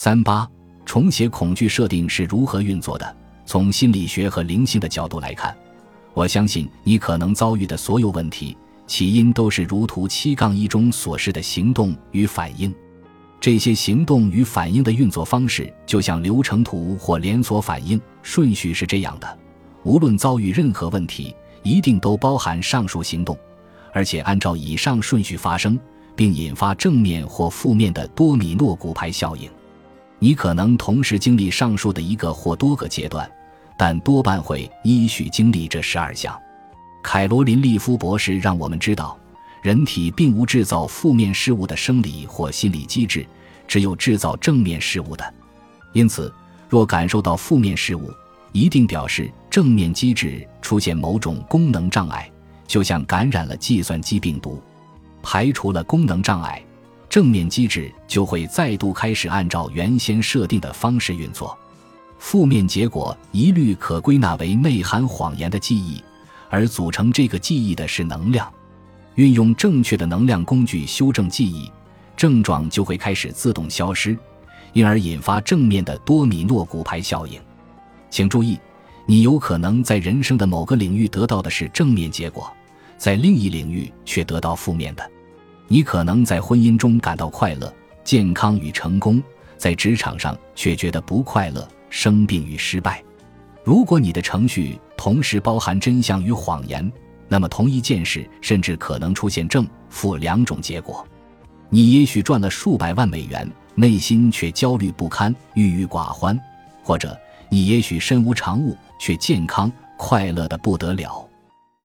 三八重写恐惧设定是如何运作的？从心理学和灵性的角度来看，我相信你可能遭遇的所有问题，起因都是如图七杠一中所示的行动与反应。这些行动与反应的运作方式，就像流程图或连锁反应顺序是这样的：无论遭遇任何问题，一定都包含上述行动，而且按照以上顺序发生，并引发正面或负面的多米诺骨牌效应。你可能同时经历上述的一个或多个阶段，但多半会依序经历这十二项。凯罗琳·利夫博士让我们知道，人体并无制造负面事物的生理或心理机制，只有制造正面事物的。因此，若感受到负面事物，一定表示正面机制出现某种功能障碍，就像感染了计算机病毒。排除了功能障碍。正面机制就会再度开始按照原先设定的方式运作，负面结果一律可归纳为内含谎言的记忆，而组成这个记忆的是能量。运用正确的能量工具修正记忆，症状就会开始自动消失，因而引发正面的多米诺骨牌效应。请注意，你有可能在人生的某个领域得到的是正面结果，在另一领域却得到负面的。你可能在婚姻中感到快乐、健康与成功，在职场上却觉得不快乐、生病与失败。如果你的程序同时包含真相与谎言，那么同一件事甚至可能出现正负两种结果。你也许赚了数百万美元，内心却焦虑不堪、郁郁寡欢；或者你也许身无长物，却健康快乐的不得了。